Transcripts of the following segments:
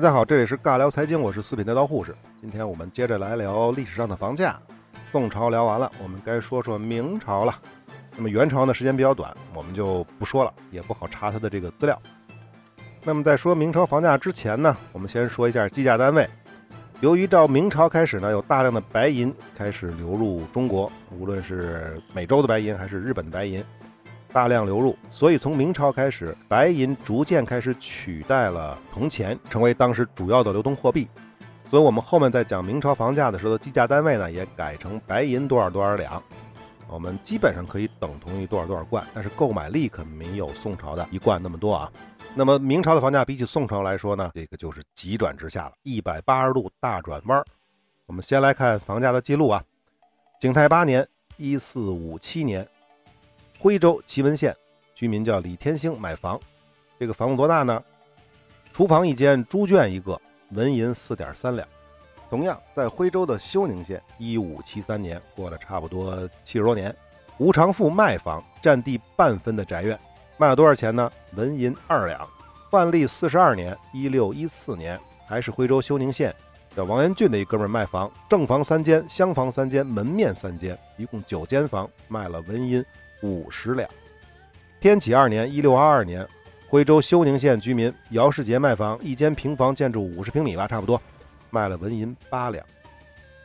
大家好，这里是尬聊财经，我是四品带刀护士。今天我们接着来聊历史上的房价。宋朝聊完了，我们该说说明朝了。那么元朝呢，时间比较短，我们就不说了，也不好查它的这个资料。那么在说明朝房价之前呢，我们先说一下计价单位。由于到明朝开始呢，有大量的白银开始流入中国，无论是美洲的白银还是日本的白银，大量流入，所以从明朝开始，白银逐渐开始取代了铜钱，成为当时主要的流通货币。所以我们后面在讲明朝房价的时候，计价单位呢也改成白银多少多少两，我们基本上可以等同于多少多少贯，但是购买力可没有宋朝的一贯那么多啊。那么明朝的房价比起宋朝来说呢，这个就是急转直下了，一百八十度大转弯。我们先来看房价的记录啊，景泰八年（一四五七年），徽州祁文县居民叫李天兴买房，这个房子多大呢？厨房一间，猪圈一个，纹银四点三两。同样在徽州的休宁县（一五七三年），过了差不多七十多年，吴长富卖房，占地半分的宅院。卖了多少钱呢？纹银二两。万历四十二年（一六一四年），还是徽州休宁县，叫王元俊的一哥们卖房，正房三间，厢房三间，门面三间，一共九间房，卖了纹银五十两。天启二年（一六二二年），徽州休宁县居民姚世杰卖房，一间平房建筑五十平米吧，差不多，卖了纹银八两。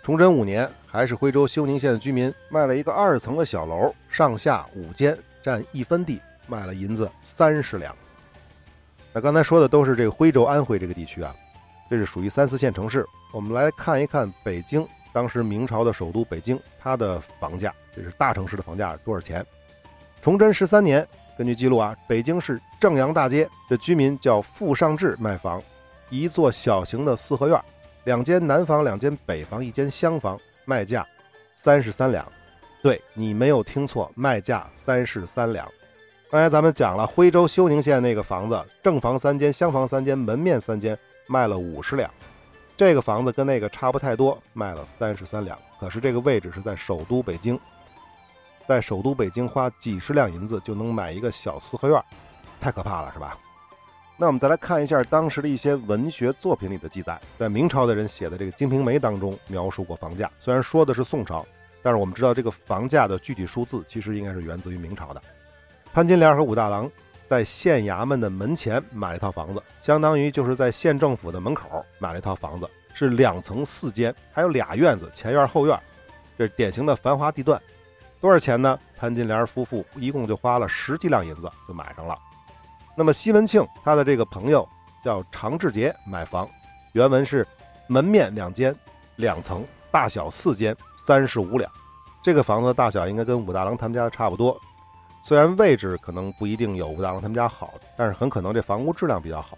崇祯五年，还是徽州休宁县的居民卖了一个二层的小楼，上下五间，占一分地。卖了银子三十两。那刚才说的都是这个徽州、安徽这个地区啊，这是属于三四线城市。我们来看一看北京，当时明朝的首都北京，它的房价，这是大城市的房价多少钱？崇祯十三年，根据记录啊，北京市正阳大街的居民叫傅尚志卖房，一座小型的四合院，两间南房，两间北房，一间厢房，卖价三十三两。对你没有听错，卖价三十三两。刚才咱们讲了徽州休宁县那个房子，正房三间，厢房三间，门面三间，卖了五十两。这个房子跟那个差不太多，卖了三十三两。可是这个位置是在首都北京，在首都北京花几十两银子就能买一个小四合院，太可怕了，是吧？那我们再来看一下当时的一些文学作品里的记载，在明朝的人写的这个《金瓶梅》当中描述过房价，虽然说的是宋朝，但是我们知道这个房价的具体数字其实应该是源自于明朝的。潘金莲和武大郎在县衙门的门前买了一套房子，相当于就是在县政府的门口买了一套房子，是两层四间，还有俩院子，前院后院，这是典型的繁华地段。多少钱呢？潘金莲夫妇一共就花了十几两银子就买上了。那么西门庆他的这个朋友叫常志杰买房，原文是门面两间，两层，大小四间，三十五两。这个房子大小应该跟武大郎他们家差不多。虽然位置可能不一定有武大郎他们家好，但是很可能这房屋质量比较好。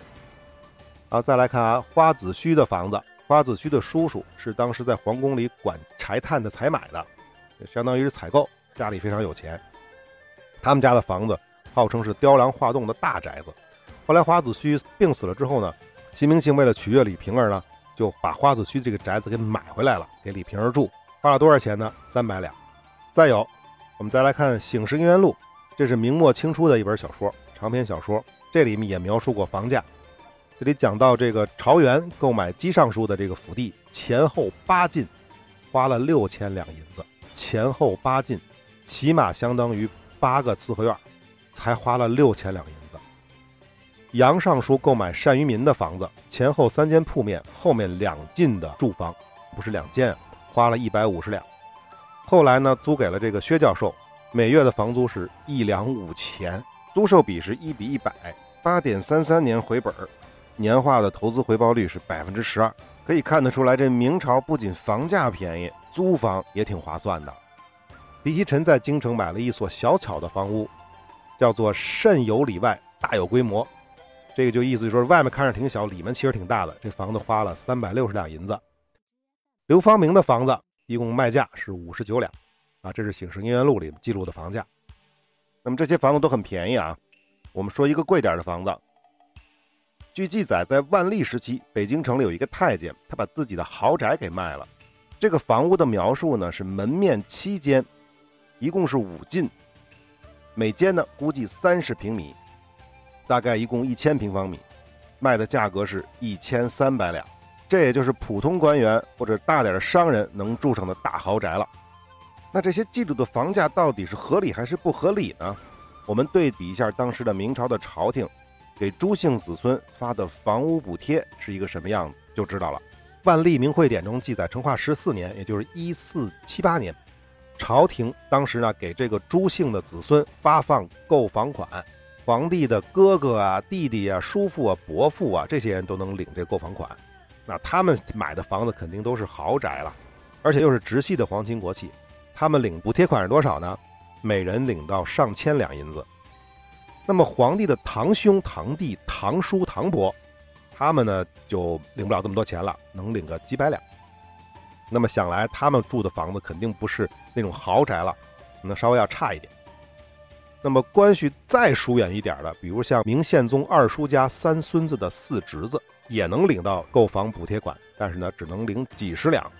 啊，再来看啊，花子虚的房子，花子虚的叔叔是当时在皇宫里管柴炭的采买的，相当于是采购，家里非常有钱。他们家的房子号称是雕梁画栋的大宅子。后来花子虚病死了之后呢，西明庆为了取悦李瓶儿呢，就把花子虚这个宅子给买回来了，给李瓶儿住，花了多少钱呢？三百两。再有，我们再来看《醒世姻缘录》。这是明末清初的一本小说，长篇小说。这里面也描述过房价。这里讲到这个朝元购买姬尚书的这个府地，前后八进，花了六千两银子。前后八进，起码相当于八个四合院，才花了六千两银子。杨尚书购买单于民的房子，前后三间铺面，后面两进的住房，不是两间，花了一百五十两。后来呢，租给了这个薛教授。每月的房租是一两五钱，租售比是一比一百，八点三三年回本儿，年化的投资回报率是百分之十二。可以看得出来，这明朝不仅房价便宜，租房也挺划算的。李希臣在京城买了一所小巧的房屋，叫做“慎有里外，大有规模”。这个就意思就是说，外面看着挺小，里面其实挺大的。这房子花了三百六十两银子。刘方明的房子一共卖价是五十九两。啊，这是《醒世姻缘录》里记录的房价。那么这些房子都很便宜啊。我们说一个贵点的房子。据记载，在万历时期，北京城里有一个太监，他把自己的豪宅给卖了。这个房屋的描述呢是门面七间，一共是五进，每间呢估计三十平米，大概一共一千平方米。卖的价格是一千三百两，这也就是普通官员或者大点的商人能住上的大豪宅了。那这些季度的房价到底是合理还是不合理呢？我们对比一下当时的明朝的朝廷给朱姓子孙发的房屋补贴是一个什么样子，就知道了。《万历明会典》中记载，成化十四年，也就是一四七八年，朝廷当时呢给这个朱姓的子孙发放购房款，皇帝的哥哥啊、弟弟啊、叔父啊、伯父啊，这些人都能领这购房款。那他们买的房子肯定都是豪宅了，而且又是直系的皇亲国戚。他们领补贴款是多少呢？每人领到上千两银子。那么皇帝的堂兄、堂弟、堂叔、堂伯。他们呢就领不了这么多钱了，能领个几百两。那么想来，他们住的房子肯定不是那种豪宅了，可能稍微要差一点。那么关系再疏远一点的，比如像明宪宗二叔家三孙子的四侄子，也能领到购房补贴款，但是呢，只能领几十两。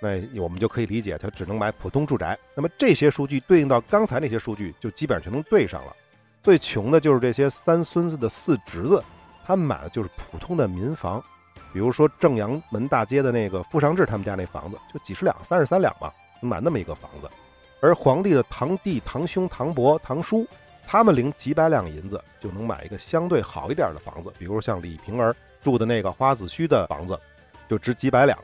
那我们就可以理解，他只能买普通住宅。那么这些数据对应到刚才那些数据，就基本上全能对上了。最穷的就是这些三孙子的四侄子。他们买的就是普通的民房，比如说正阳门大街的那个富尚志他们家那房子，就几十两，三十三两吧，买那么一个房子。而皇帝的堂弟、堂兄、堂伯、堂叔，他们领几百两银子就能买一个相对好一点的房子，比如像李瓶儿住的那个花子虚的房子，就值几百两。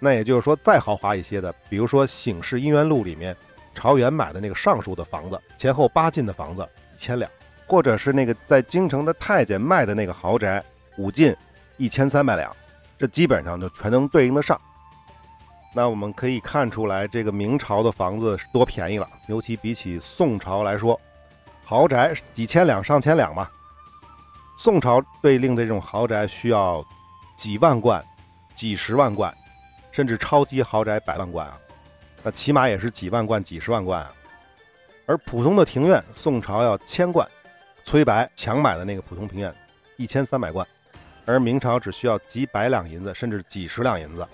那也就是说，再豪华一些的，比如说醒世姻缘录里面朝元买的那个尚书的房子，前后八进的房子，千两。或者是那个在京城的太监卖的那个豪宅，五进一千三百两，这基本上就全能对应得上。那我们可以看出来，这个明朝的房子是多便宜了，尤其比起宋朝来说，豪宅几千两、上千两嘛。宋朝对应的这种豪宅需要几万贯、几十万贯，甚至超级豪宅百万贯啊，那起码也是几万贯、几十万贯啊。而普通的庭院，宋朝要千贯。崔白强买的那个普通庭院，一千三百贯，而明朝只需要几百两银子，甚至几十两银子。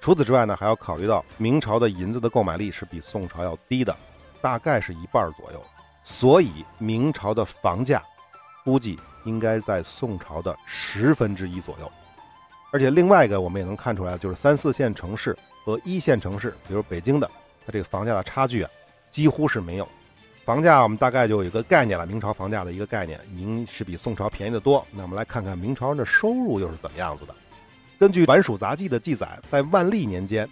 除此之外呢，还要考虑到明朝的银子的购买力是比宋朝要低的，大概是一半左右。所以明朝的房价估计应该在宋朝的十分之一左右。而且另外一个我们也能看出来，就是三四线城市和一线城市，比如北京的，它这个房价的差距啊，几乎是没有。房价我们大概就有一个概念了，明朝房价的一个概念，已经是比宋朝便宜的多。那我们来看看明朝人的收入又是怎么样子的。根据《晚蜀杂记》的记载，在万历年间，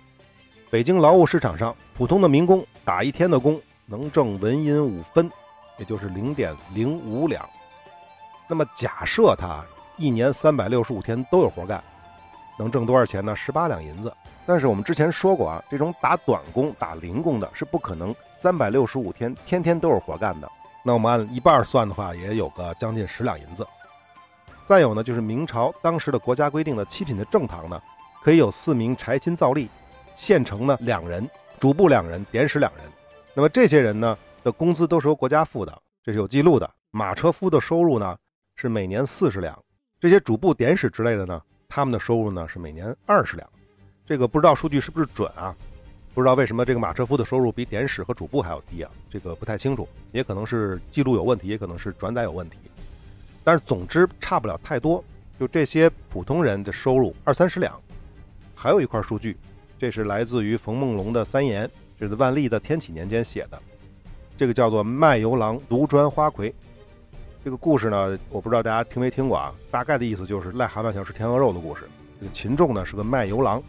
北京劳务市场上，普通的民工打一天的工能挣纹银五分，也就是零点零五两。那么假设他一年三百六十五天都有活干，能挣多少钱呢？十八两银子。但是我们之前说过啊，这种打短工、打零工的是不可能。三百六十五天，天天都是活干的。那我们按一半算的话，也有个将近十两银子。再有呢，就是明朝当时的国家规定的七品的正堂呢，可以有四名柴薪造吏，县城呢两人，主簿两人，典史两人。那么这些人呢的工资都是由国家付的，这是有记录的。马车夫的收入呢是每年四十两，这些主簿、典史之类的呢，他们的收入呢是每年二十两。这个不知道数据是不是准啊？不知道为什么这个马车夫的收入比典史和主簿还要低啊？这个不太清楚，也可能是记录有问题，也可能是转载有问题。但是总之差不了太多。就这些普通人的收入二三十两。还有一块数据，这是来自于冯梦龙的三言，这是万历的天启年间写的。这个叫做《卖油郎独专花魁》。这个故事呢，我不知道大家听没听过啊？大概的意思就是癞蛤蟆想吃天鹅肉的故事。这个秦仲呢是个卖油郎。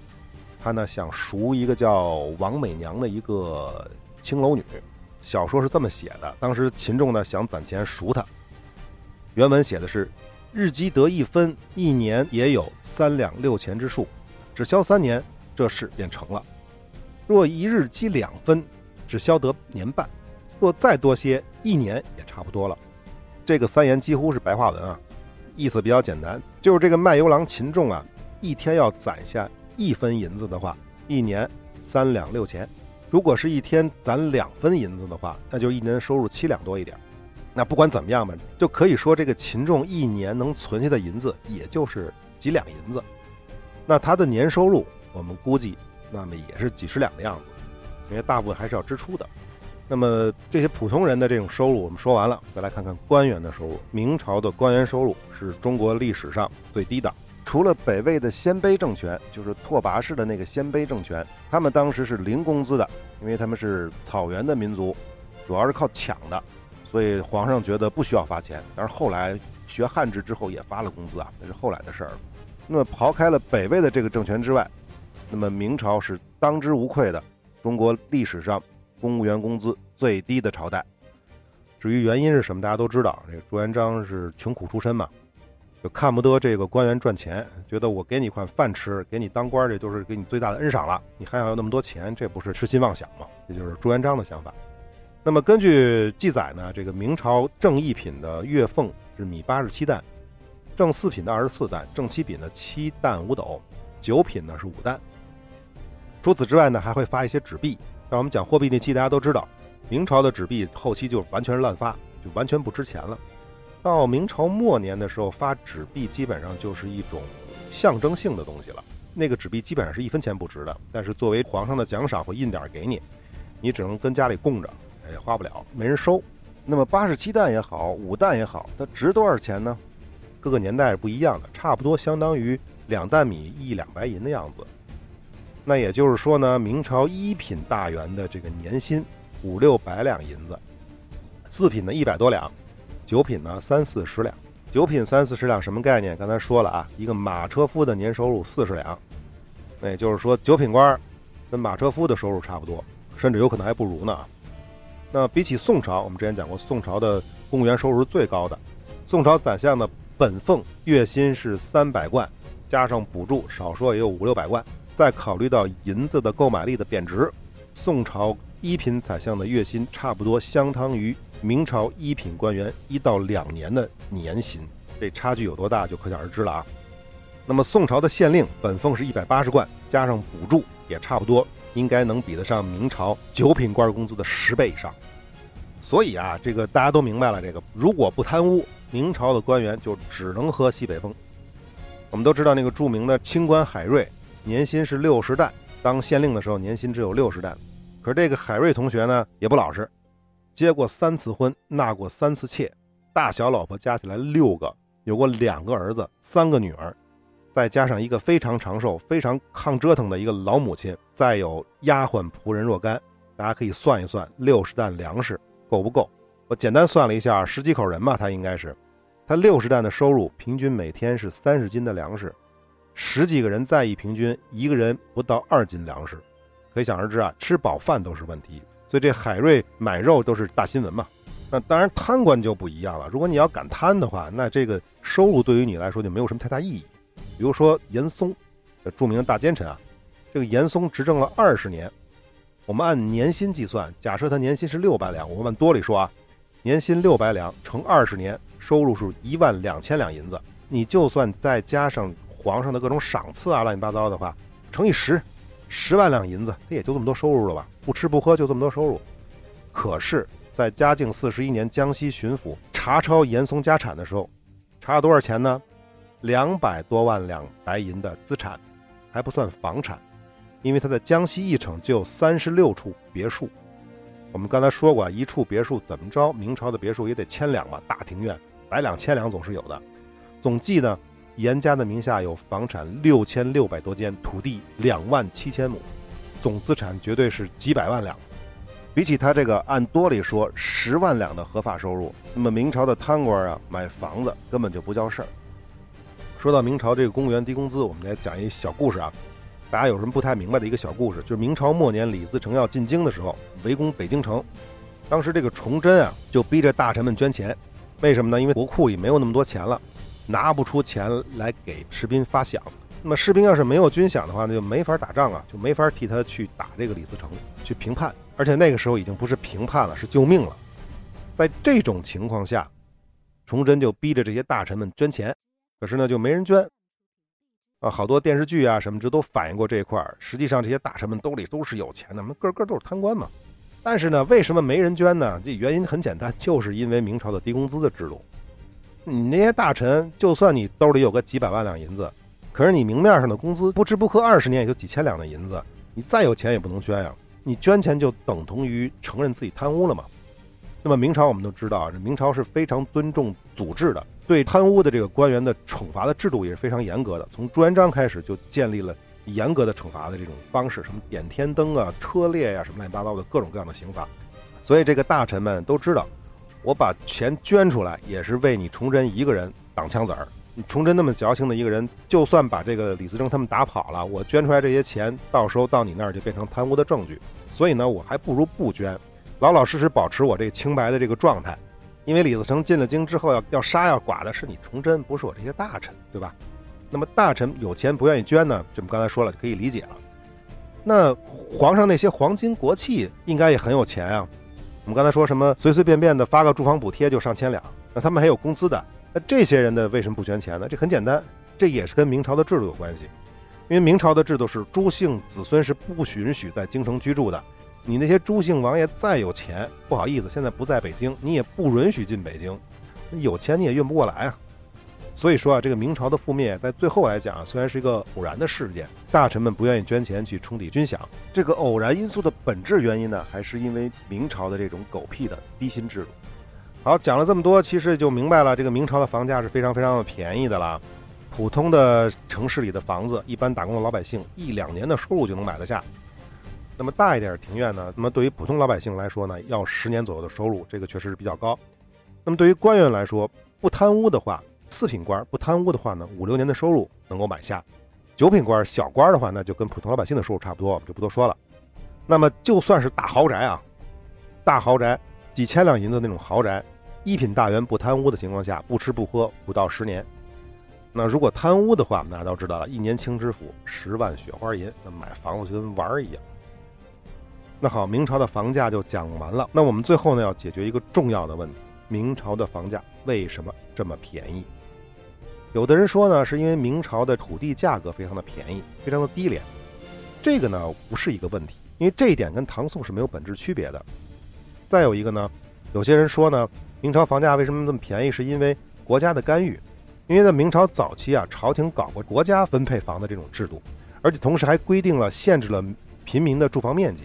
他呢想赎一个叫王美娘的一个青楼女，小说是这么写的。当时秦仲呢想攒钱赎她，原文写的是：日积得一分，一年也有三两六钱之数，只消三年，这事便成了。若一日积两分，只消得年半；若再多些，一年也差不多了。这个三言几乎是白话文啊，意思比较简单，就是这个卖油郎秦仲啊，一天要攒下。一分银子的话，一年三两六钱；如果是一天攒两分银子的话，那就一年收入七两多一点。那不管怎么样吧，就可以说这个秦仲一年能存下的银子也就是几两银子。那他的年收入，我们估计那么也是几十两的样子，因为大部分还是要支出的。那么这些普通人的这种收入我们说完了，再来看看官员的收入。明朝的官员收入是中国历史上最低的，除了北魏的鲜卑政权，就是拓跋氏的那个鲜卑政权，他们当时是零工资的，因为他们是草原的民族，主要是靠抢的，所以皇上觉得不需要发钱。但是后来学汉制之后也发了工资啊，那是后来的事儿。那么刨开了北魏的这个政权之外，那么明朝是当之无愧的中国历史上。公务员工资最低的朝代，至于原因是什么，大家都知道。这朱元璋是穷苦出身嘛，就看不得这个官员赚钱，觉得我给你一块饭吃，给你当官，这都是给你最大的恩赏了。你还想要那么多钱，这不是痴心妄想吗？这就是朱元璋的想法。那么根据记载呢，这个明朝正一品的月俸是米八十七担，正四品的二十四担，正七品的七担五斗，九品呢是五担。除此之外呢，还会发一些纸币。但我们讲货币那期，大家都知道，明朝的纸币后期就完全是滥发，就完全不值钱了。到明朝末年的时候，发纸币基本上就是一种象征性的东西了。那个纸币基本上是一分钱不值的，但是作为皇上的奖赏，会印点给你，你只能跟家里供着，也花不了，没人收。那么八十七担也好，五担也好，它值多少钱呢？各个年代是不一样的，差不多相当于两担米一两白银的样子。那也就是说呢，明朝一品大员的这个年薪五六百两银子，四品呢一百多两，九品呢三四十两。九品三四十两什么概念？刚才说了啊，一个马车夫的年收入四十两，那也就是说九品官跟马车夫的收入差不多，甚至有可能还不如呢。那比起宋朝，我们之前讲过，宋朝的公务员收入是最高的。宋朝宰相的本俸月薪是三百贯，加上补助，少说也有五六百贯。再考虑到银子的购买力的贬值，宋朝一品宰相的月薪差不多相当于明朝一品官员一到两年的年薪，这差距有多大就可想而知了啊。那么宋朝的县令本俸是一百八十贯，加上补助也差不多，应该能比得上明朝九品官工资的十倍以上。所以啊，这个大家都明白了，这个如果不贪污，明朝的官员就只能喝西北风。我们都知道那个著名的清官海瑞。年薪是六十担，当县令的时候年薪只有六十担。可是这个海瑞同学呢也不老实，结过三次婚，纳过三次妾，大小老婆加起来六个，有过两个儿子，三个女儿，再加上一个非常长寿、非常抗折腾的一个老母亲，再有丫鬟仆人若干，大家可以算一算，六十担粮食够不够？我简单算了一下，十几口人吧，他应该是，他六十担的收入，平均每天是三十斤的粮食。十几个人在一平均一个人不到二斤粮食，可想而知啊，吃饱饭都是问题。所以这海瑞买肉都是大新闻嘛。那当然贪官就不一样了。如果你要敢贪的话，那这个收入对于你来说就没有什么太大意义。比如说严嵩，著名的大奸臣啊，这个严嵩执政了二十年，我们按年薪计算，假设他年薪是六百两，我们往多里说啊，年薪六百两乘二十年，收入是一万两千两银子。你就算再加上。皇上的各种赏赐啊，乱七八糟的话，乘以十，十万两银子，他也就这么多收入了吧？不吃不喝就这么多收入。可是，在嘉靖四十一年，江西巡抚查抄严嵩家产的时候，查了多少钱呢？两百多万两白银的资产，还不算房产，因为他在江西一城就有三十六处别墅。我们刚才说过，一处别墅怎么着？明朝的别墅也得千两吧？大庭院，百两千两总是有的。总计呢？严家的名下有房产六千六百多间，土地两万七千亩，总资产绝对是几百万两。比起他这个按多里说十万两的合法收入，那么明朝的贪官啊，买房子根本就不叫事儿。说到明朝这个公务员低工资，我们来讲一小故事啊。大家有什么不太明白的一个小故事，就是明朝末年李自成要进京的时候，围攻北京城，当时这个崇祯啊，就逼着大臣们捐钱。为什么呢？因为国库里没有那么多钱了。拿不出钱来给士兵发饷，那么士兵要是没有军饷的话，那就没法打仗啊，就没法替他去打这个李自成，去平叛。而且那个时候已经不是平叛了，是救命了。在这种情况下，崇祯就逼着这些大臣们捐钱，可是呢就没人捐。啊，好多电视剧啊什么这都反映过这一块儿。实际上这些大臣们兜里都是有钱的，们个个都是贪官嘛。但是呢，为什么没人捐呢？这原因很简单，就是因为明朝的低工资的制度。你那些大臣，就算你兜里有个几百万两银子，可是你明面上的工资不吃不喝二十年也就几千两的银子，你再有钱也不能捐呀。你捐钱就等同于承认自己贪污了嘛？那么明朝我们都知道啊，这明朝是非常尊重祖制的，对贪污的这个官员的惩罚的制度也是非常严格的。从朱元璋开始就建立了严格的惩罚的这种方式，什么点天灯啊、车裂呀，什么乱七八糟的各种各样的刑罚。所以这个大臣们都知道，我把钱捐出来也是为你崇祯一个人挡枪子儿。你崇祯那么矫情的一个人，就算把这个李自成他们打跑了，我捐出来这些钱，到时候到你那儿就变成贪污的证据。所以呢，我还不如不捐。老老实实保持我这个清白的这个状态，因为李自成进了京之后要要杀要剐的是你崇祯，不是我这些大臣，对吧？那么大臣有钱不愿意捐呢，这我们刚才说了，可以理解了。那皇上那些皇亲国戚应该也很有钱啊。我们刚才说什么随随便便的发个住房补贴就上千两，那他们还有工资的，那这些人的为什么不捐钱呢？这很简单，这也是跟明朝的制度有关系，因为明朝的制度是朱姓子孙是不允许在京城居住的。你那些朱姓王爷再有钱，不好意思，现在不在北京，你也不允许进北京。有钱你也运不过来啊。所以说啊，这个明朝的覆灭，在最后来讲，啊虽然是一个偶然的事件，大臣们不愿意捐钱去冲抵军饷。这个偶然因素的本质原因呢，还是因为明朝的这种狗屁的低薪制度。好，讲了这么多，其实就明白了，这个明朝的房价是非常非常的便宜的了。普通的城市里的房子，一般打工的老百姓一两年的收入就能买得下。那么大一点庭院呢？那么对于普通老百姓来说呢，要十年左右的收入，这个确实是比较高。那么对于官员来说，不贪污的话，四品官不贪污的话呢，五六年的收入能够买下。九品官小官的话，那就跟普通老百姓的收入差不多，我们就不多说了。那么就算是大豪宅啊，大豪宅几千两银子那种豪宅，一品大员不贪污的情况下，不吃不喝不到十年。那如果贪污的话，大家都知道了，一年清知府十万雪花银，那买房子就跟玩儿一样。那好，明朝的房价就讲完了。那我们最后呢，要解决一个重要的问题：明朝的房价为什么这么便宜？有的人说呢，是因为明朝的土地价格非常的便宜，非常的低廉。这个呢，不是一个问题，因为这一点跟唐宋是没有本质区别的。再有一个呢，有些人说呢，明朝房价为什么这么便宜，是因为国家的干预。因为在明朝早期啊，朝廷搞过国家分配房的这种制度，而且同时还规定了限制了平民的住房面积。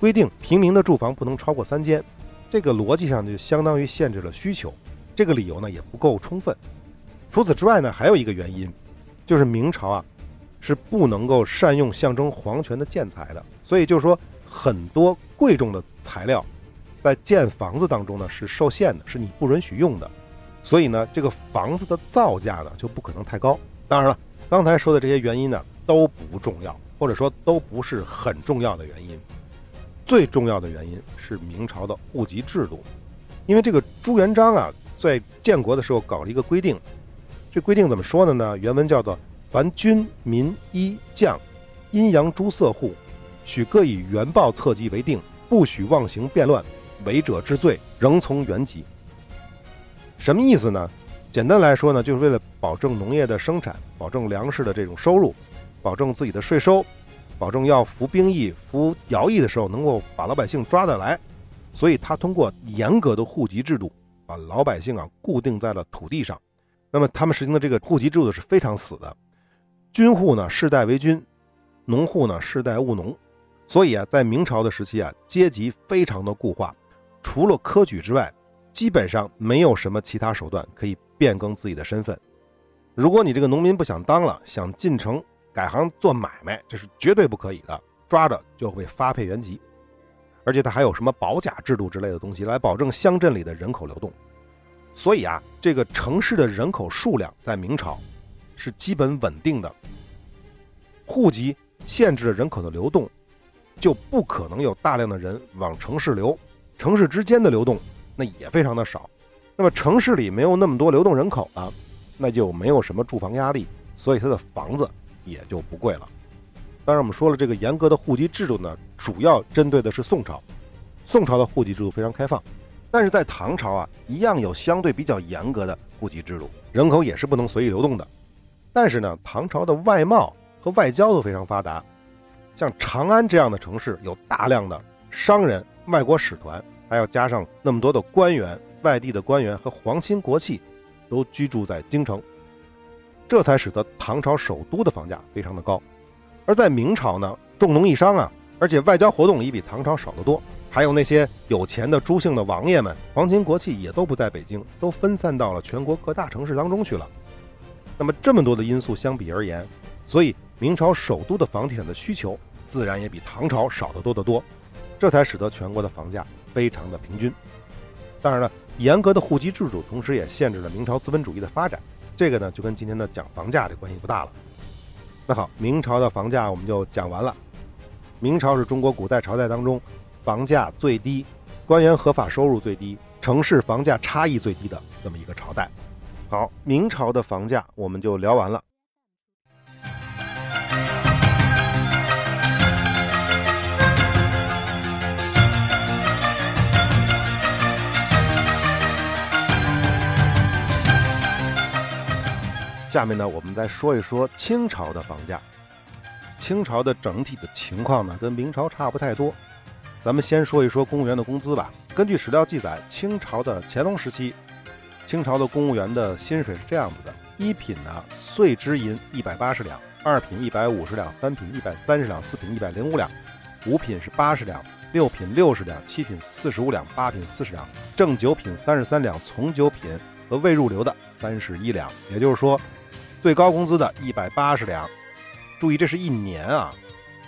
规定平民的住房不能超过三间，这个逻辑上就相当于限制了需求，这个理由呢也不够充分。除此之外呢，还有一个原因，就是明朝啊是不能够善用象征皇权的建材的，所以就是说很多贵重的材料在建房子当中呢是受限的，是你不允许用的，所以呢这个房子的造价呢就不可能太高。当然了，刚才说的这些原因呢都不重要，或者说都不是很重要的原因。最重要的原因是明朝的户籍制度，因为这个朱元璋啊，在建国的时候搞了一个规定，这规定怎么说的呢？原文叫做：“凡军民衣将，阴阳诸色户，许各以原报册籍为定，不许妄行变乱，违者治罪，仍从原籍。”什么意思呢？简单来说呢，就是为了保证农业的生产，保证粮食的这种收入，保证自己的税收。保证要服兵役、服徭役的时候能够把老百姓抓得来，所以他通过严格的户籍制度，把老百姓啊固定在了土地上。那么他们实行的这个户籍制度是非常死的，军户呢世代为军，农户呢世代务农。所以啊，在明朝的时期啊，阶级非常的固化，除了科举之外，基本上没有什么其他手段可以变更自己的身份。如果你这个农民不想当了，想进城。改行做买卖，这是绝对不可以的，抓着就会发配原籍，而且他还有什么保甲制度之类的东西来保证乡镇里的人口流动。所以啊，这个城市的人口数量在明朝是基本稳定的，户籍限制了人口的流动，就不可能有大量的人往城市流，城市之间的流动那也非常的少。那么城市里没有那么多流动人口了，那就没有什么住房压力，所以他的房子。也就不贵了。当然，我们说了，这个严格的户籍制度呢，主要针对的是宋朝。宋朝的户籍制度非常开放，但是在唐朝啊，一样有相对比较严格的户籍制度，人口也是不能随意流动的。但是呢，唐朝的外贸和外交都非常发达，像长安这样的城市，有大量的商人、外国使团，还要加上那么多的官员、外地的官员和皇亲国戚，都居住在京城。这才使得唐朝首都的房价非常的高，而在明朝呢，重农抑商啊，而且外交活动也比唐朝少得多。还有那些有钱的朱姓的王爷们，皇亲国戚也都不在北京，都分散到了全国各大城市当中去了。那么这么多的因素相比而言，所以明朝首都的房地产的需求自然也比唐朝少得多得多，这才使得全国的房价非常的平均。当然了，严格的户籍制度同时也限制了明朝资本主义的发展，这个呢就跟今天的讲房价的关系不大了。那好，明朝的房价我们就讲完了。明朝是中国古代朝代当中。房价最低，官员合法收入最低，城市房价差异最低的这么一个朝代。好，明朝的房价我们就聊完了。下面呢，我们再说一说清朝的房价。清朝的整体的情况呢，跟明朝差不太多。咱们先说一说公务员的工资吧。根据史料记载，清朝的乾隆时期，清朝的公务员的薪水是这样子的：一品呢，岁支银一百八十两；二品一百五十两；三品一百三十两；四品一百零五两；五品是八十两；六品六十两；七品四十五两；八品四十两；正九品三十三两；从九品和未入流的三十一两。也就是说，最高工资的一百八十两，注意这是一年啊；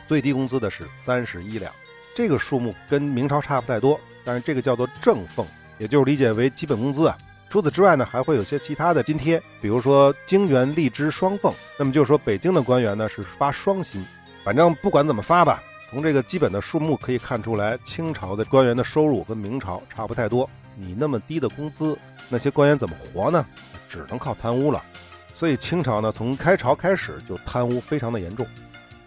最低工资的是三十一两。这个数目跟明朝差不太多，但是这个叫做正俸，也就是理解为基本工资啊。除此之外呢，还会有些其他的津贴，比如说京元荔枝双俸。那么就是说，北京的官员呢是发双薪，反正不管怎么发吧，从这个基本的数目可以看出来，清朝的官员的收入跟明朝差不太多。你那么低的工资，那些官员怎么活呢？只能靠贪污了。所以清朝呢，从开朝开始就贪污非常的严重，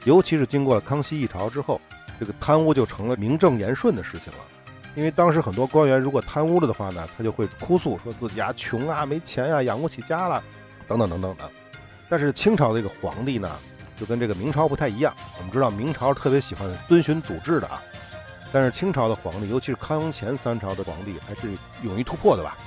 尤其是经过了康熙一朝之后。这个贪污就成了名正言顺的事情了，因为当时很多官员如果贪污了的话呢，他就会哭诉说自己啊穷啊没钱呀养不起家了，等等等等的。但是清朝这个皇帝呢，就跟这个明朝不太一样。我们知道明朝特别喜欢遵循祖制的啊，但是清朝的皇帝，尤其是康雍乾三朝的皇帝，还是勇于突破的吧。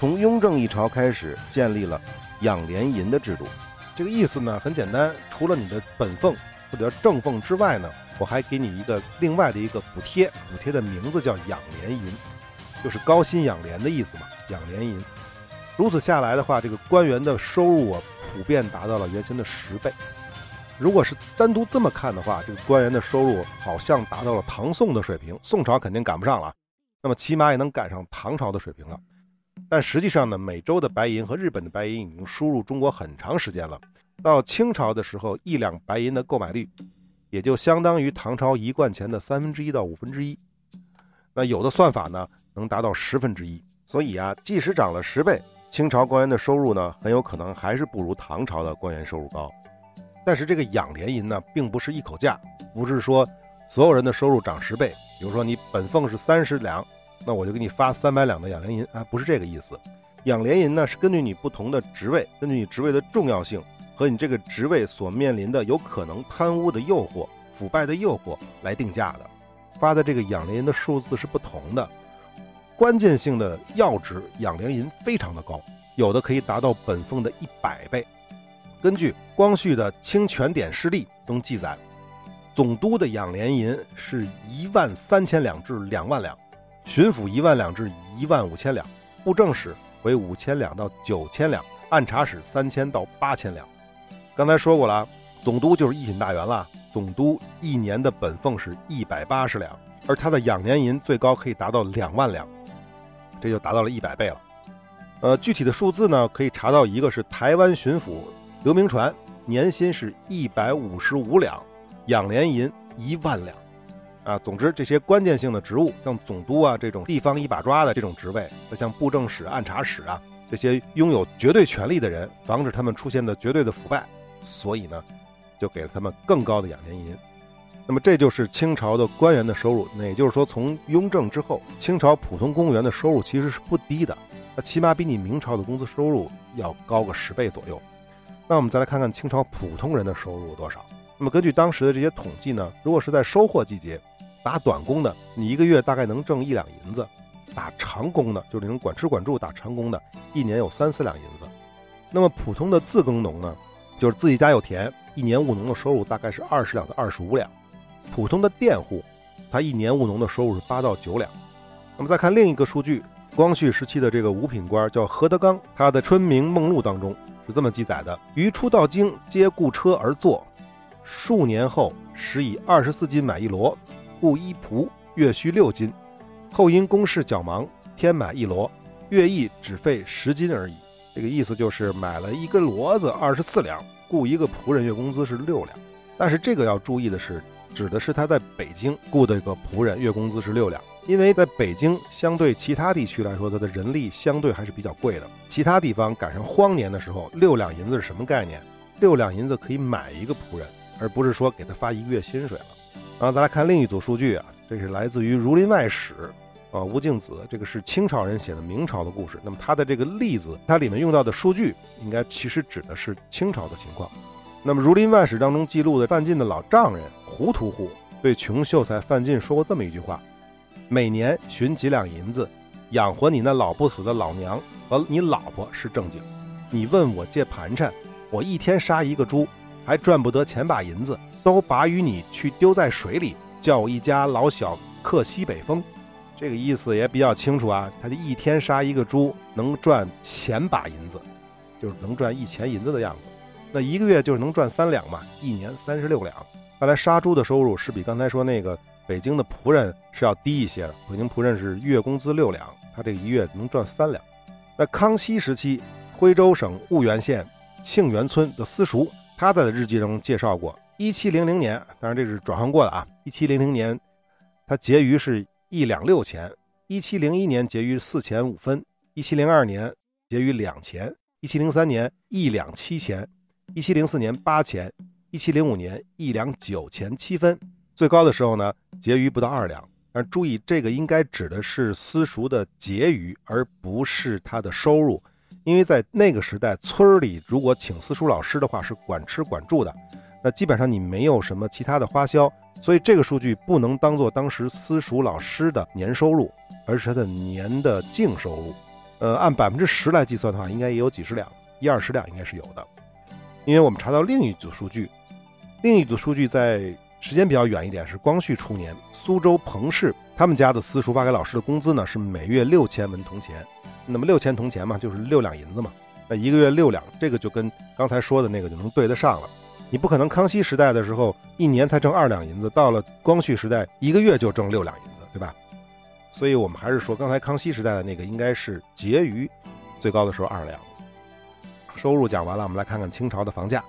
从雍正一朝开始建立了养廉银的制度，这个意思呢很简单，除了你的本俸或者叫正俸之外呢。我还给你一个另外的一个补贴，补贴的名字叫养廉银，就是高薪养廉的意思嘛。养廉银，如此下来的话，这个官员的收入啊，普遍达到了原先的十倍。如果是单独这么看的话，这个官员的收入好像达到了唐宋的水平，宋朝肯定赶不上了，那么起码也能赶上唐朝的水平了。但实际上呢，美洲的白银和日本的白银已经输入中国很长时间了，到清朝的时候，一两白银的购买力。也就相当于唐朝一贯钱的三分之一到五分之一，那有的算法呢能达到十分之一。所以啊，即使涨了十倍，清朝官员的收入呢很有可能还是不如唐朝的官员收入高。但是这个养廉银呢并不是一口价，不是说所有人的收入涨十倍。比如说你本俸是三十两，那我就给你发三百两的养廉银啊，不是这个意思。养廉银呢是根据你不同的职位，根据你职位的重要性。和你这个职位所面临的有可能贪污的诱惑、腐败的诱惑来定价的，发的这个养廉银的数字是不同的。关键性的要职养廉银非常的高，有的可以达到本俸的一百倍。根据光绪的《清权典事例》中记载，总督的养廉银是一万三千两至两万两，巡抚一万两至一万五千两，布政使为五千两到九千两，按察使三千到八千两。刚才说过了，总督就是一品大员了。总督一年的本俸是一百八十两，而他的养年银最高可以达到两万两，这就达到了一百倍了。呃，具体的数字呢，可以查到一个是台湾巡抚刘铭传，年薪是一百五十五两，养廉银一万两。啊，总之这些关键性的职务，像总督啊这种地方一把抓的这种职位，和像布政使、按察使啊这些拥有绝对权力的人，防止他们出现的绝对的腐败。所以呢，就给了他们更高的养廉银。那么这就是清朝的官员的收入。那也就是说，从雍正之后，清朝普通公务员的收入其实是不低的，那起码比你明朝的工资收入要高个十倍左右。那我们再来看看清朝普通人的收入多少。那么根据当时的这些统计呢，如果是在收获季节打短工的，你一个月大概能挣一两银子；打长工的，就是那种管吃管住打长工的，一年有三四两银子。那么普通的自耕农呢？就是自己家有田，一年务农的收入大概是二十两到二十五两。普通的佃户，他一年务农的收入是八到九两。那么再看另一个数据，光绪时期的这个五品官叫何德刚，他的《春明梦录》当中是这么记载的：于初到京，皆雇车而坐，数年后，时以二十四斤买一骡，雇一仆，月需六斤。后因公事较忙，添买一骡，月役只费十斤而已。这个意思就是买了一根骡子二十四两，雇一个仆人月工资是六两。但是这个要注意的是，指的是他在北京雇的一个仆人月工资是六两。因为在北京，相对其他地区来说，它的人力相对还是比较贵的。其他地方赶上荒年的时候，六两银子是什么概念？六两银子可以买一个仆人，而不是说给他发一个月薪水了。然后再来看另一组数据啊，这是来自于《儒林外史》啊，吴敬梓，这个是清朝人写的明朝的故事。那么他的这个例子，它里面用到的数据，应该其实指的是清朝的情况。那么《儒林外史》当中记录的范进的老丈人胡屠户对穷秀才范进说过这么一句话。每年寻几两银子，养活你那老不死的老娘和你老婆是正经。你问我借盘缠，我一天杀一个猪，还赚不得钱把银子，都把与你去丢在水里，叫我一家老小克西北风。这个意思也比较清楚啊，他就一天杀一个猪，能赚钱把银子，就是能赚一钱银子的样子。那一个月就是能赚三两嘛，一年三十六两。看来杀猪的收入是比刚才说那个。北京的仆人是要低一些的，北京仆人是月工资六两，他这个一月能赚三两。在康熙时期，徽州省婺源县庆元村的私塾，他在日记中介绍过，一七零零年，当然这是转换过的啊，一七零零年他结余是一两六钱，一七零一年结余四钱五分，一七零二年结余两钱，一七零三年一两七钱，一七零四年八钱，一七零五年一两九钱七分。最高的时候呢，结余不到二两。但注意，这个应该指的是私塾的结余，而不是他的收入。因为在那个时代，村里如果请私塾老师的话，是管吃管住的，那基本上你没有什么其他的花销，所以这个数据不能当做当时私塾老师的年收入，而是他的年的净收入。呃，按百分之十来计算的话，应该也有几十两，一二十两应该是有的。因为我们查到另一组数据，另一组数据在。时间比较远一点，是光绪初年，苏州彭氏他们家的私塾发给老师的工资呢是每月六千文铜钱，那么六千铜钱嘛，就是六两银子嘛，那一个月六两，这个就跟刚才说的那个就能对得上了。你不可能康熙时代的时候一年才挣二两银子，到了光绪时代一个月就挣六两银子，对吧？所以我们还是说刚才康熙时代的那个应该是结余最高的时候二两。收入讲完了，我们来看看清朝的房价。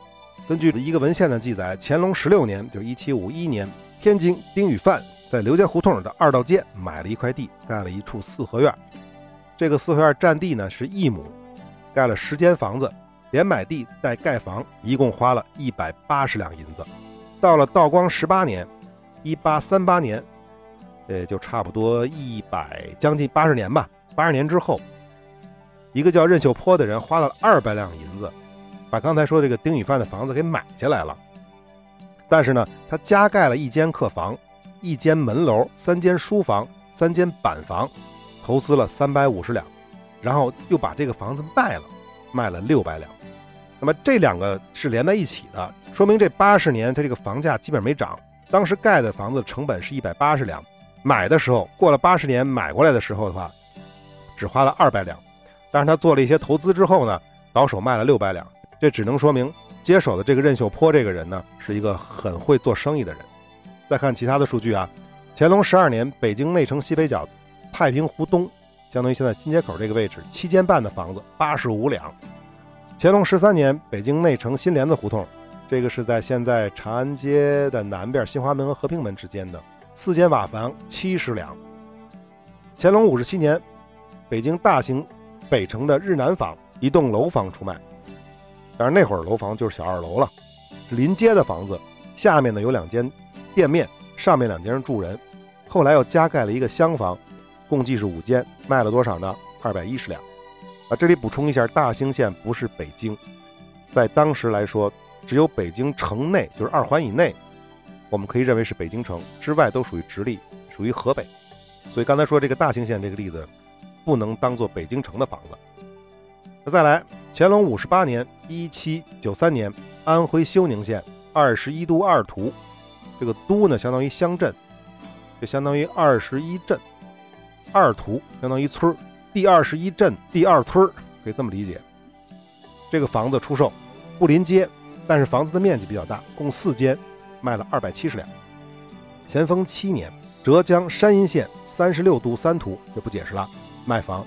根据一个文献的记载，乾隆十六年，就是一七五一年，天津丁宇范在刘家胡同的二道街买了一块地，盖了一处四合院。这个四合院占地呢是一亩，盖了十间房子，连买地带盖房，一共花了一百八十两银子。到了道光十八年，一八三八年，呃，就差不多一百将近八十年吧。八十年之后，一个叫任秀坡的人花了二百两银子。把刚才说这个丁宇范的房子给买下来了，但是呢，他加盖了一间客房、一间门楼、三间书房、三间板房，投资了三百五十两，然后又把这个房子卖了，卖了六百两。那么这两个是连在一起的，说明这八十年他这个房价基本没涨。当时盖的房子成本是一百八十两，买的时候过了八十年买过来的时候的话，只花了二百两，但是他做了一些投资之后呢，倒手卖了六百两。这只能说明接手的这个任秀坡这个人呢，是一个很会做生意的人。再看其他的数据啊，乾隆十二年，北京内城西北角太平湖东，相当于现在新街口这个位置，七间半的房子，八十五两。乾隆十三年，北京内城新帘子胡同，这个是在现在长安街的南边，新华门和和平门之间的四间瓦房，七十两。乾隆五十七年，北京大兴北城的日南坊一栋楼房出卖。但是那会儿楼房就是小二楼了，临街的房子，下面呢有两间店面，上面两间是住人，后来又加盖了一个厢房，共计是五间，卖了多少呢？二百一十两。啊，这里补充一下，大兴县不是北京，在当时来说，只有北京城内，就是二环以内，我们可以认为是北京城，之外都属于直隶，属于河北。所以刚才说这个大兴县这个例子，不能当做北京城的房子。那再来，乾隆五十八年（一七九三年），安徽休宁县二十一都二图，这个都呢相当于乡镇，就相当于二十一镇，二图相当于村，第二十一镇第二村，可以这么理解。这个房子出售，不临街，但是房子的面积比较大，共四间，卖了二百七十两。咸丰七年，浙江山阴县三十六都三图就不解释了，卖房，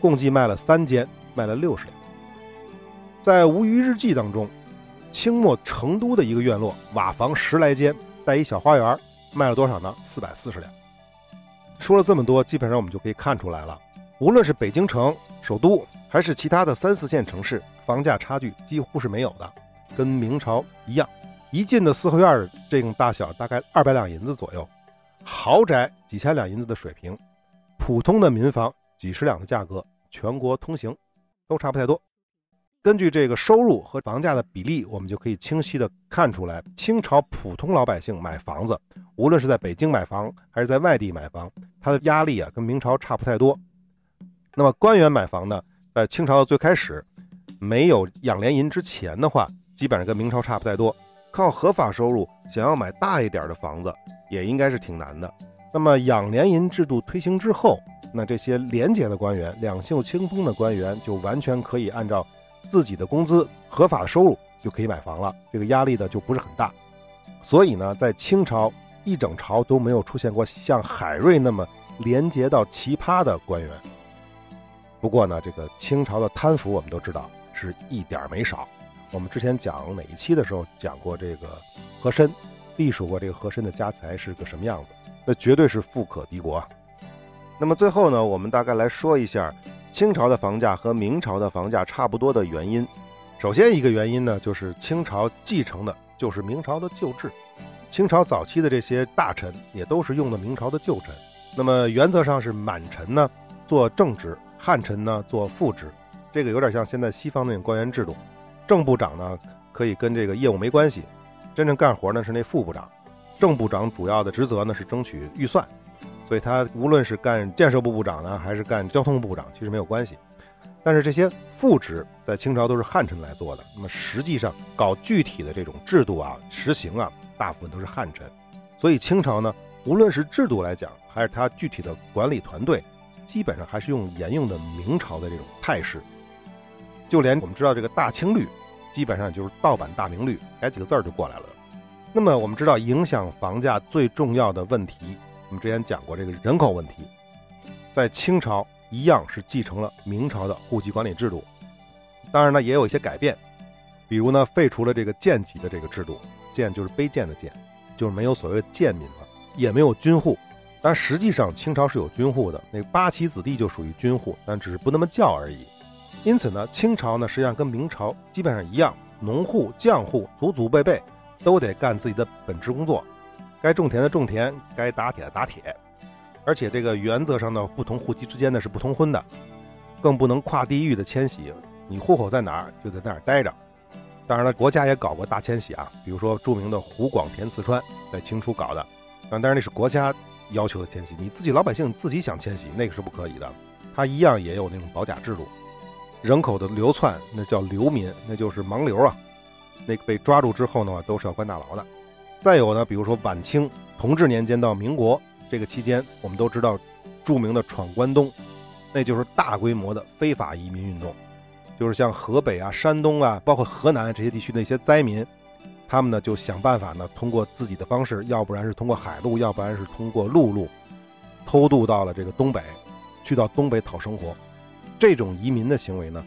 共计卖了三间，卖了六十两。在《吴虞日记》当中，清末成都的一个院落，瓦房十来间，带一小花园，卖了多少呢？四百四十两。说了这么多，基本上我们就可以看出来了，无论是北京城首都，还是其他的三四线城市，房价差距几乎是没有的，跟明朝一样。一进的四合院这种大小，大概二百两银子左右；豪宅几千两银子的水平，普通的民房几十两的价格，全国通行，都差不太多。根据这个收入和房价的比例，我们就可以清晰的看出来，清朝普通老百姓买房子，无论是在北京买房还是在外地买房，他的压力啊跟明朝差不太多。那么官员买房呢，在清朝的最开始，没有养廉银之前的话，基本上跟明朝差不太多。靠合法收入想要买大一点的房子，也应该是挺难的。那么养廉银制度推行之后，那这些廉洁的官员、两袖清风的官员，就完全可以按照。自己的工资、合法的收入就可以买房了，这个压力呢就不是很大。所以呢，在清朝一整朝都没有出现过像海瑞那么廉洁到奇葩的官员。不过呢，这个清朝的贪腐我们都知道是一点没少。我们之前讲哪一期的时候讲过这个和珅，历数过这个和珅的家财是个什么样子，那绝对是富可敌国。那么最后呢，我们大概来说一下。清朝的房价和明朝的房价差不多的原因，首先一个原因呢，就是清朝继承的就是明朝的旧制。清朝早期的这些大臣也都是用的明朝的旧臣。那么原则上是满臣呢做正职，汉臣呢做副职。这个有点像现在西方那种官员制度，正部长呢可以跟这个业务没关系，真正干活呢是那副部长。正部长主要的职责呢是争取预算。所以他无论是干建设部部长呢，还是干交通部长，其实没有关系。但是这些副职在清朝都是汉臣来做的。那么实际上搞具体的这种制度啊、实行啊，大部分都是汉臣。所以清朝呢，无论是制度来讲，还是它具体的管理团队，基本上还是用沿用的明朝的这种态势。就连我们知道这个大清律，基本上就是盗版大明律，改几个字儿就过来了。那么我们知道，影响房价最重要的问题。我们之前讲过这个人口问题，在清朝一样是继承了明朝的户籍管理制度，当然呢也有一些改变，比如呢废除了这个贱籍的这个制度，贱就是卑贱的贱，就是没有所谓贱民了，也没有军户。但实际上清朝是有军户的，那八旗子弟就属于军户，但只是不那么叫而已。因此呢，清朝呢实际上跟明朝基本上一样，农户、匠户祖祖辈辈都得干自己的本职工作。该种田的种田，该打铁的打铁，而且这个原则上呢，不同户籍之间呢是不通婚的，更不能跨地域的迁徙。你户口在哪儿，就在那儿待着。当然了，国家也搞过大迁徙啊，比如说著名的湖广田四川，在清初搞的。但当然那是国家要求的迁徙，你自己老百姓自己想迁徙，那个是不可以的。他一样也有那种保甲制度，人口的流窜那叫流民，那就是盲流啊。那个被抓住之后呢，都是要关大牢的。再有呢，比如说晚清同治年间到民国这个期间，我们都知道著名的闯关东，那就是大规模的非法移民运动，就是像河北啊、山东啊，包括河南这些地区的一些灾民，他们呢就想办法呢，通过自己的方式，要不然是通过海路，要不然是通过陆路，偷渡到了这个东北，去到东北讨生活。这种移民的行为呢，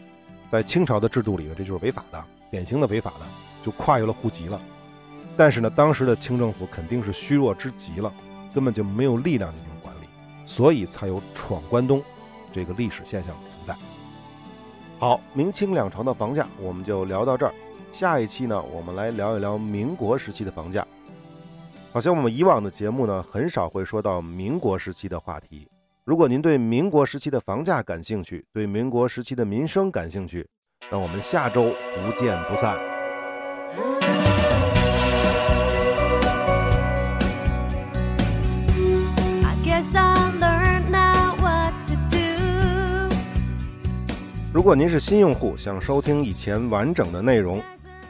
在清朝的制度里面，这就是违法的，典型的违法的，就跨越了户籍了。但是呢，当时的清政府肯定是虚弱之极了，根本就没有力量进行管理，所以才有闯关东这个历史现象存在。好，明清两朝的房价我们就聊到这儿，下一期呢，我们来聊一聊民国时期的房价。好像我们以往的节目呢，很少会说到民国时期的话题。如果您对民国时期的房价感兴趣，对民国时期的民生感兴趣，那我们下周不见不散。如果您是新用户，想收听以前完整的内容，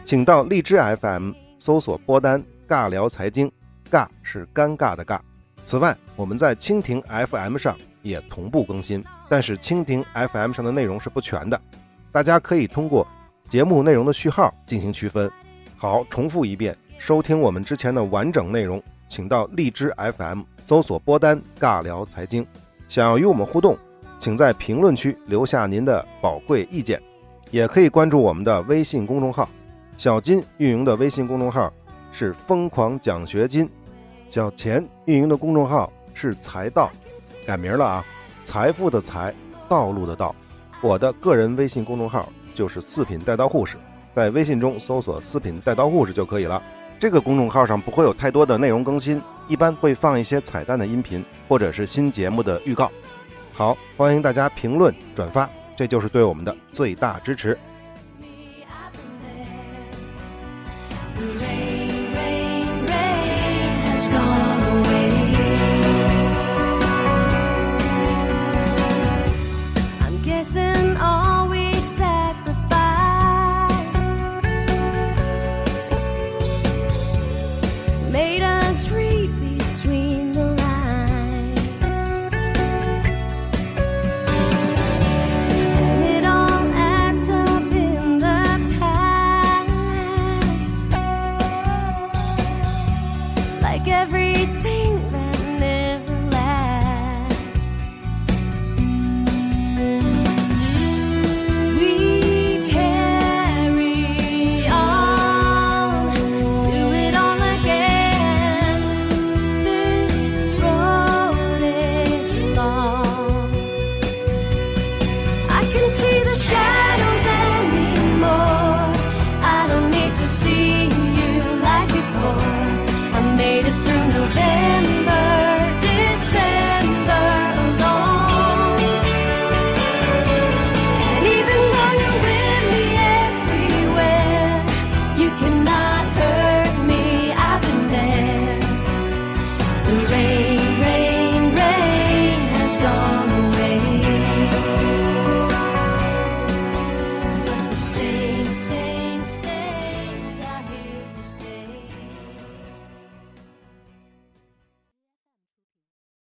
请到荔枝 FM 搜索“波丹尬聊财经”，尬是尴尬的尬。此外，我们在蜻蜓 FM 上也同步更新，但是蜻蜓 FM 上的内容是不全的，大家可以通过节目内容的序号进行区分。好，重复一遍，收听我们之前的完整内容，请到荔枝 FM 搜索播单“尬聊财经”。想要与我们互动，请在评论区留下您的宝贵意见，也可以关注我们的微信公众号。小金运营的微信公众号是“疯狂奖学金”。小钱运营的公众号是财道，改名了啊，财富的财，道路的道。我的个人微信公众号就是四品带刀护士，在微信中搜索“四品带刀护士”就可以了。这个公众号上不会有太多的内容更新，一般会放一些彩蛋的音频或者是新节目的预告。好，欢迎大家评论转发，这就是对我们的最大支持。